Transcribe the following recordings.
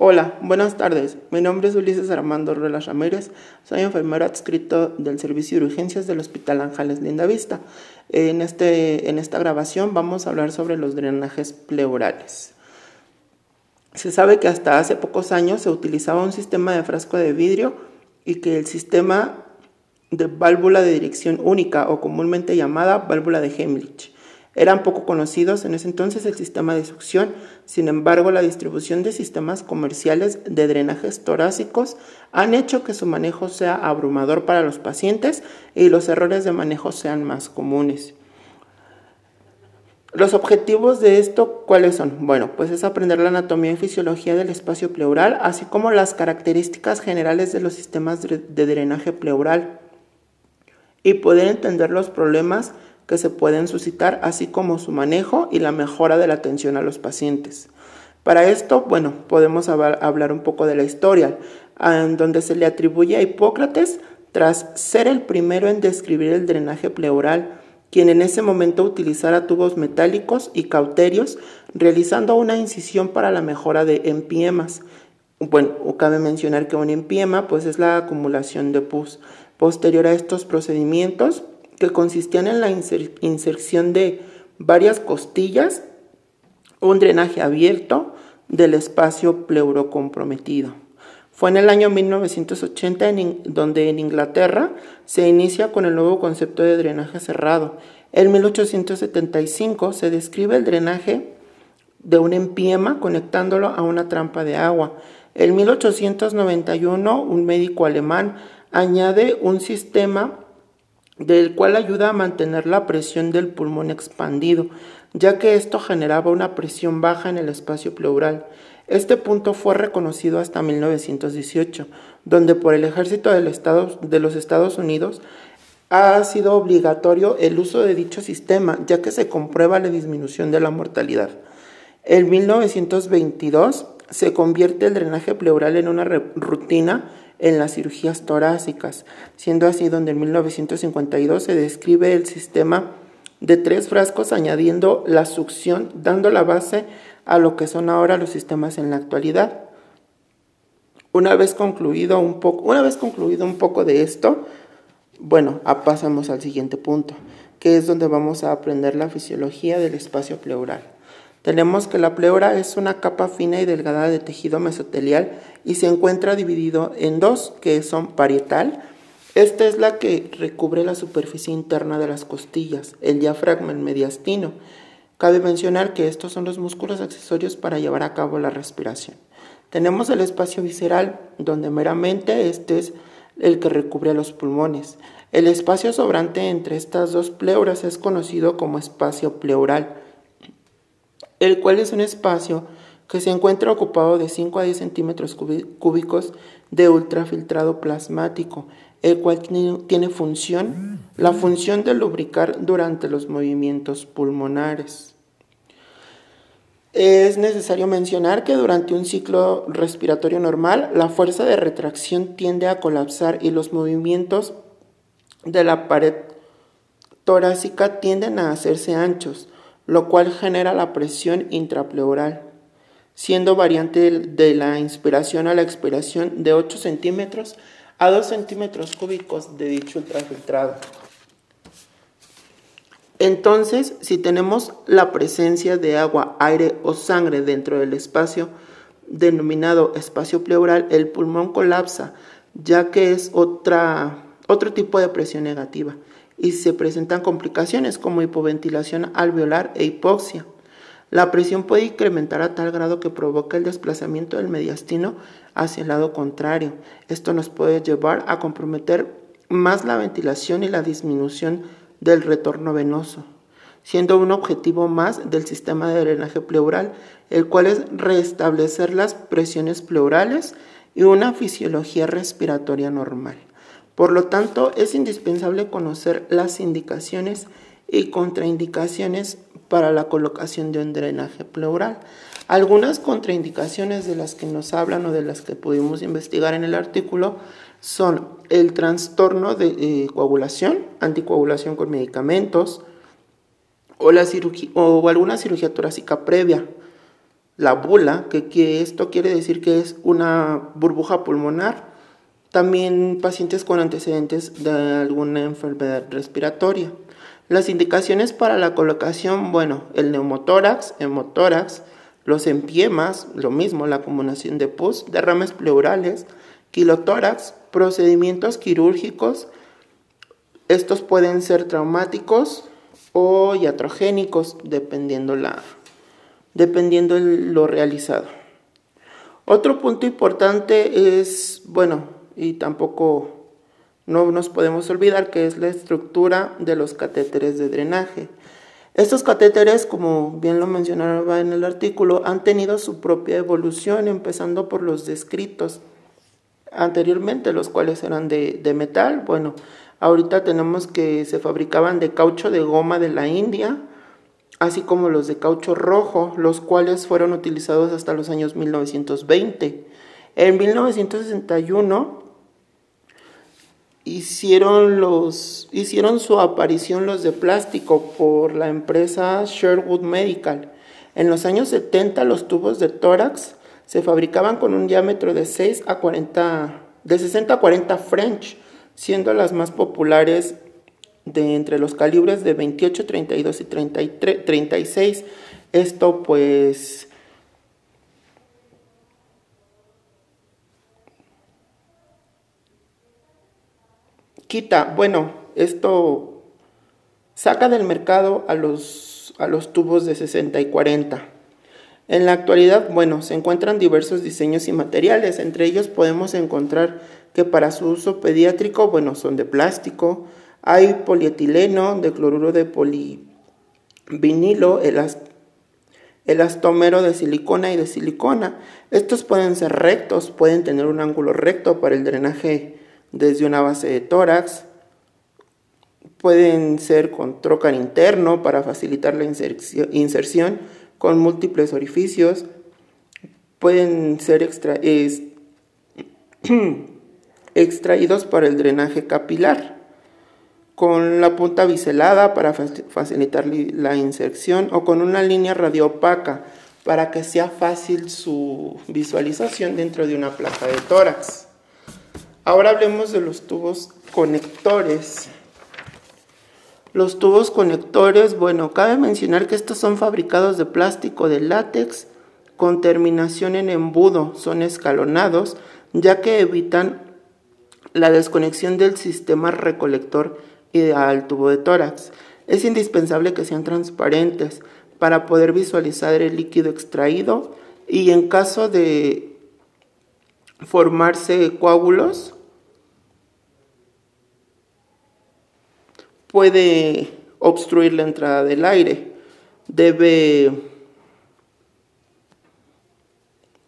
Hola, buenas tardes. Mi nombre es Ulises Armando Ruelas Ramírez. Soy enfermero adscrito del Servicio de Urgencias del Hospital Ángeles Lindavista. En, este, en esta grabación vamos a hablar sobre los drenajes pleurales. Se sabe que hasta hace pocos años se utilizaba un sistema de frasco de vidrio y que el sistema de válvula de dirección única o comúnmente llamada válvula de Heimlich eran poco conocidos en ese entonces el sistema de succión, sin embargo la distribución de sistemas comerciales de drenajes torácicos han hecho que su manejo sea abrumador para los pacientes y los errores de manejo sean más comunes. Los objetivos de esto, ¿cuáles son? Bueno, pues es aprender la anatomía y fisiología del espacio pleural, así como las características generales de los sistemas de drenaje pleural y poder entender los problemas que se pueden suscitar, así como su manejo y la mejora de la atención a los pacientes. Para esto, bueno, podemos hablar un poco de la historia, en donde se le atribuye a Hipócrates tras ser el primero en describir el drenaje pleural, quien en ese momento utilizara tubos metálicos y cauterios, realizando una incisión para la mejora de empiemas. Bueno, cabe mencionar que un empiema pues es la acumulación de pus. Posterior a estos procedimientos, que consistían en la inserción de varias costillas, un drenaje abierto del espacio pleurocomprometido. Fue en el año 1980 en donde en Inglaterra se inicia con el nuevo concepto de drenaje cerrado. En 1875 se describe el drenaje de un empiema conectándolo a una trampa de agua. En 1891 un médico alemán añade un sistema del cual ayuda a mantener la presión del pulmón expandido, ya que esto generaba una presión baja en el espacio pleural. Este punto fue reconocido hasta 1918, donde por el ejército de los Estados Unidos ha sido obligatorio el uso de dicho sistema, ya que se comprueba la disminución de la mortalidad. En 1922 se convierte el drenaje pleural en una rutina en las cirugías torácicas, siendo así donde en 1952 se describe el sistema de tres frascos añadiendo la succión, dando la base a lo que son ahora los sistemas en la actualidad. Una vez concluido un poco, una vez concluido un poco de esto, bueno, pasamos al siguiente punto, que es donde vamos a aprender la fisiología del espacio pleural. Tenemos que la pleura es una capa fina y delgada de tejido mesotelial y se encuentra dividido en dos, que son parietal. Esta es la que recubre la superficie interna de las costillas, el diafragma, el mediastino. Cabe mencionar que estos son los músculos accesorios para llevar a cabo la respiración. Tenemos el espacio visceral, donde meramente este es el que recubre los pulmones. El espacio sobrante entre estas dos pleuras es conocido como espacio pleural el cual es un espacio que se encuentra ocupado de 5 a 10 centímetros cúbicos de ultrafiltrado plasmático, el cual tiene función, la función de lubricar durante los movimientos pulmonares. Es necesario mencionar que durante un ciclo respiratorio normal, la fuerza de retracción tiende a colapsar y los movimientos de la pared torácica tienden a hacerse anchos, lo cual genera la presión intrapleural, siendo variante de la inspiración a la expiración de 8 centímetros a 2 centímetros cúbicos de dicho ultrafiltrado. Entonces, si tenemos la presencia de agua, aire o sangre dentro del espacio denominado espacio pleural, el pulmón colapsa, ya que es otra, otro tipo de presión negativa y se presentan complicaciones como hipoventilación alveolar e hipoxia. La presión puede incrementar a tal grado que provoca el desplazamiento del mediastino hacia el lado contrario. Esto nos puede llevar a comprometer más la ventilación y la disminución del retorno venoso, siendo un objetivo más del sistema de drenaje pleural, el cual es restablecer las presiones pleurales y una fisiología respiratoria normal. Por lo tanto, es indispensable conocer las indicaciones y contraindicaciones para la colocación de un drenaje pleural. Algunas contraindicaciones de las que nos hablan o de las que pudimos investigar en el artículo son el trastorno de eh, coagulación, anticoagulación con medicamentos o, alguna cirugía torácica previa, la bula, que, esto quiere decir que es una burbuja pulmonar. También pacientes con antecedentes de alguna enfermedad respiratoria. Las indicaciones para la colocación, bueno, el neumotórax, hemotórax, los empiemas, lo mismo, la acumulación de pus, derrames pleurales, quilotórax, procedimientos quirúrgicos. Estos pueden ser traumáticos o iatrogénicos, dependiendo la, dependiendo lo realizado. Otro punto importante es, bueno, y tampoco no nos podemos olvidar que es la estructura de los catéteres de drenaje. Estos catéteres, como bien lo mencionaba en el artículo, han tenido su propia evolución, empezando por los descritos anteriormente, los cuales eran de, de metal. Bueno, ahorita tenemos que se fabricaban de caucho de goma de la India, así como los de caucho rojo, los cuales fueron utilizados hasta los años 1920. En 1961 hicieron, los, hicieron su aparición los de plástico por la empresa Sherwood Medical. En los años 70 los tubos de tórax se fabricaban con un diámetro de 6 a 40, de 60 a 40 French, siendo las más populares de entre los calibres de 28, 32 y 33, 36. Esto pues quita, bueno, esto saca del mercado a los, a los tubos de 60 y 40. En la actualidad, bueno, se encuentran diversos diseños y materiales, entre ellos podemos encontrar que para su uso pediátrico, bueno, son de plástico, hay polietileno, de cloruro de polivinilo, elastómero de silicona y de silicona. Estos pueden ser rectos, pueden tener un ángulo recto para el drenaje desde una base de tórax. Pueden ser con trocar interno para facilitar la inserción, con múltiples orificios. Pueden ser extraídos para el drenaje capilar con la punta biselada para facilitar la inserción o con una línea radiopaca para que sea fácil su visualización dentro de una placa de tórax. Ahora hablemos de los tubos conectores. Los tubos conectores, bueno, cabe mencionar que estos son fabricados de plástico de látex con terminación en embudo, son escalonados, ya que evitan la desconexión del sistema recolector al tubo de tórax. Es indispensable que sean transparentes para poder visualizar el líquido extraído y en caso de formarse coágulos puede obstruir la entrada del aire. Debe,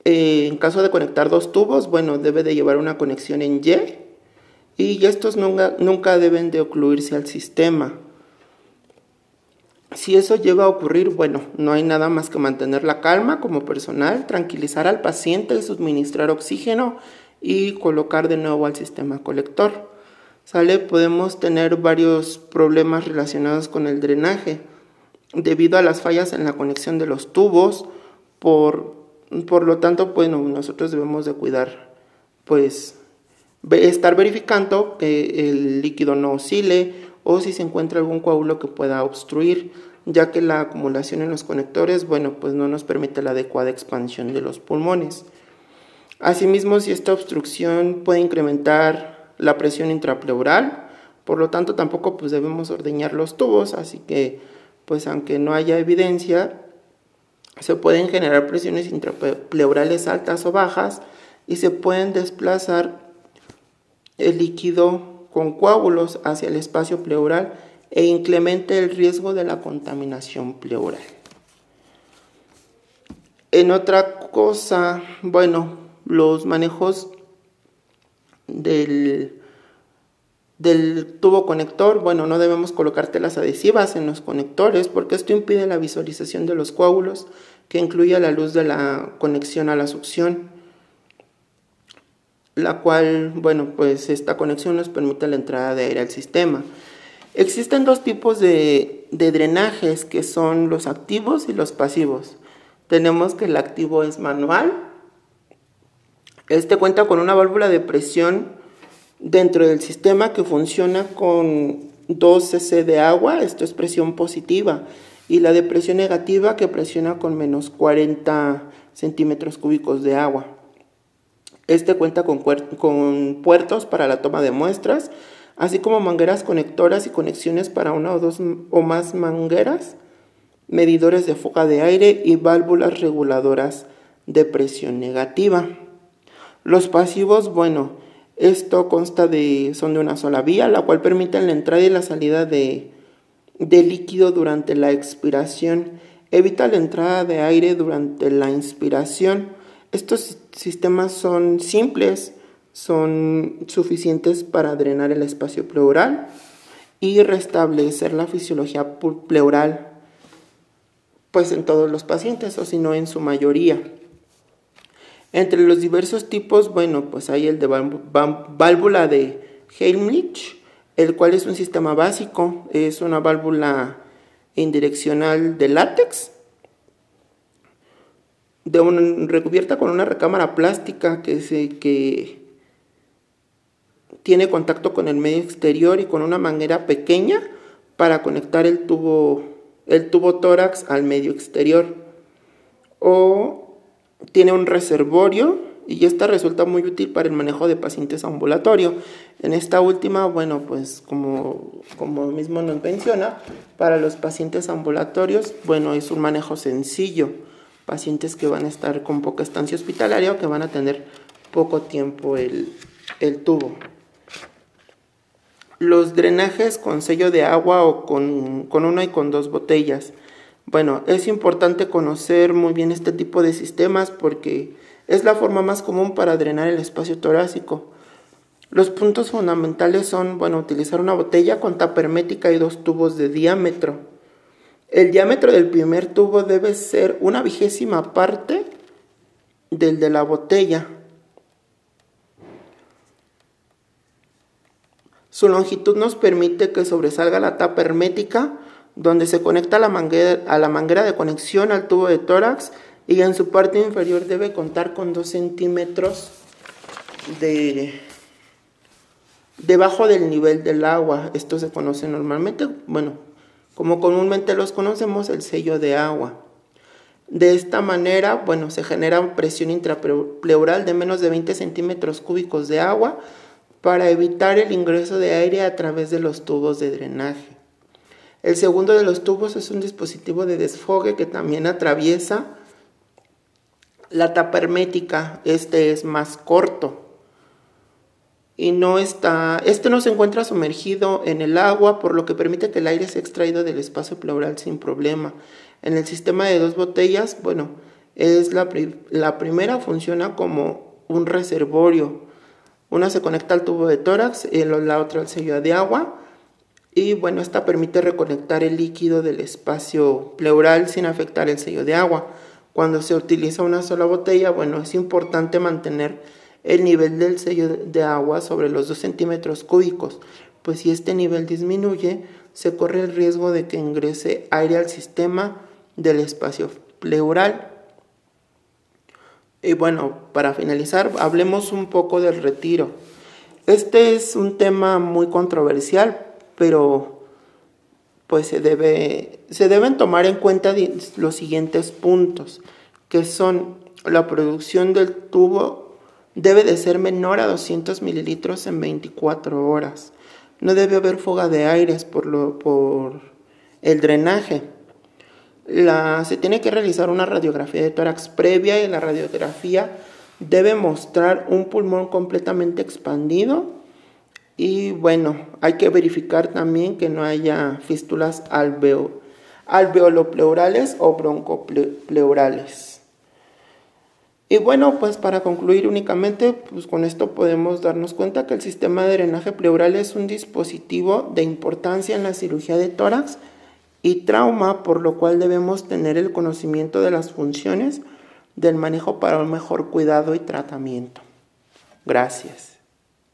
eh, en caso de conectar dos tubos, bueno, debe de llevar una conexión en Y y estos nunca, nunca deben de ocluirse al sistema. Si eso llega a ocurrir, bueno, no hay nada más que mantener la calma como personal, tranquilizar al paciente, suministrar oxígeno y colocar de nuevo al sistema colector. ¿Sale? Podemos tener varios problemas relacionados con el drenaje debido a las fallas en la conexión de los tubos. Por, por lo tanto, bueno, nosotros debemos de cuidar pues estar verificando que el líquido no oscile o si se encuentra algún coágulo que pueda obstruir, ya que la acumulación en los conectores, bueno, pues no nos permite la adecuada expansión de los pulmones. Asimismo, si esta obstrucción puede incrementar la presión intrapleural, por lo tanto tampoco pues debemos ordeñar los tubos, así que pues aunque no haya evidencia, se pueden generar presiones intrapleurales altas o bajas y se pueden desplazar el líquido con coágulos hacia el espacio pleural e incremente el riesgo de la contaminación pleural. En otra cosa, bueno, los manejos del, del tubo conector, bueno, no debemos colocar telas adhesivas en los conectores porque esto impide la visualización de los coágulos que incluye la luz de la conexión a la succión la cual, bueno, pues esta conexión nos permite la entrada de aire al sistema. Existen dos tipos de, drenajes que son los activos y los pasivos. tenemos que el activo es manual. Este cuenta con una válvula de presión dentro del sistema que funciona con 2 cc de agua, esto es presión positiva, y la de presión negativa que presiona con menos 40 centímetros cúbicos de agua. Este cuenta con, con puertos para la toma de muestras, así como mangueras conectoras y conexiones para una o dos o más mangueras, medidores de fuga de aire y válvulas reguladoras de presión negativa. Los pasivos, bueno, esto consta de, son de una sola vía, la cual permite la entrada y la salida de, de líquido durante la expiración, evita la entrada de aire durante la inspiración, estos sistemas son simples, son suficientes para drenar el espacio pleural y restablecer la fisiología pleural pues en todos los pacientes o si no en su mayoría. Entre los diversos tipos, bueno, pues hay el de válvula de Heimlich, el cual es un sistema básico, es una válvula indireccional de látex de recubierta con una recámara plástica que, se, que tiene contacto con el medio exterior y con una manguera pequeña para conectar el tubo, el tubo tórax al medio exterior. O tiene un reservorio y esta resulta muy útil para el manejo de pacientes ambulatorio. En esta última, bueno, pues como, como mismo nos menciona, para los pacientes ambulatorios, bueno, es un manejo sencillo pacientes que van a estar con poca estancia hospitalaria o que van a tener poco tiempo el, tubo. Los drenajes con sello de agua o con, con una y con dos botellas. Bueno, es importante conocer muy bien este tipo de sistemas porque es la forma más común para drenar el espacio torácico. Los puntos fundamentales son, bueno, utilizar una botella con tapa hermética y dos tubos de diámetro. El diámetro del primer tubo debe ser una vigésima parte del de la botella. Su longitud nos permite que sobresalga la tapa hermética donde se conecta la manguera, a la manguera de conexión al tubo de tórax y en su parte inferior debe contar con 2 centímetros de debajo del nivel del agua. Esto se conoce normalmente, bueno, como comúnmente los conocemos, el sello de agua. De esta manera, bueno, se genera presión intrapleural de menos de 20 centímetros cúbicos de agua para evitar el ingreso de aire a través de los tubos de drenaje. El segundo de los tubos es un dispositivo de desfogue que también atraviesa la tapa hermética. Este es más corto y no está, este no se encuentra sumergido en el agua, por lo que permite que el aire sea extraído del espacio pleural sin problema. En el sistema de dos botellas, bueno, es la, primera funciona como un reservorio. Una se conecta al tubo de tórax y la otra al sello de agua. Y bueno, esta permite reconectar el líquido del espacio pleural sin afectar el sello de agua. Cuando se utiliza una sola botella, bueno, es importante mantener el nivel del sello de agua sobre los 2 centímetros cúbicos, pues si este nivel disminuye, se corre el riesgo de que ingrese aire al sistema del espacio pleural. Y bueno, para finalizar, hablemos un poco del retiro. Este es un tema muy controversial, pero pues se, debe, se deben tomar en cuenta los siguientes puntos, que son la producción del tubo debe de ser menor a 200 mililitros en 24 horas. No debe haber fuga de aires por, lo, por el drenaje. La, se tiene que realizar una radiografía de tórax previa y la radiografía debe mostrar un pulmón completamente expandido y bueno, hay que verificar también que no haya fístulas alveo, alveolopleurales o broncopleurales. Y bueno, pues para concluir únicamente, pues con esto podemos darnos cuenta que el sistema de drenaje pleural es un dispositivo de importancia en la cirugía de tórax y trauma, por lo cual debemos tener el conocimiento de las funciones del manejo para un mejor cuidado y tratamiento. Gracias.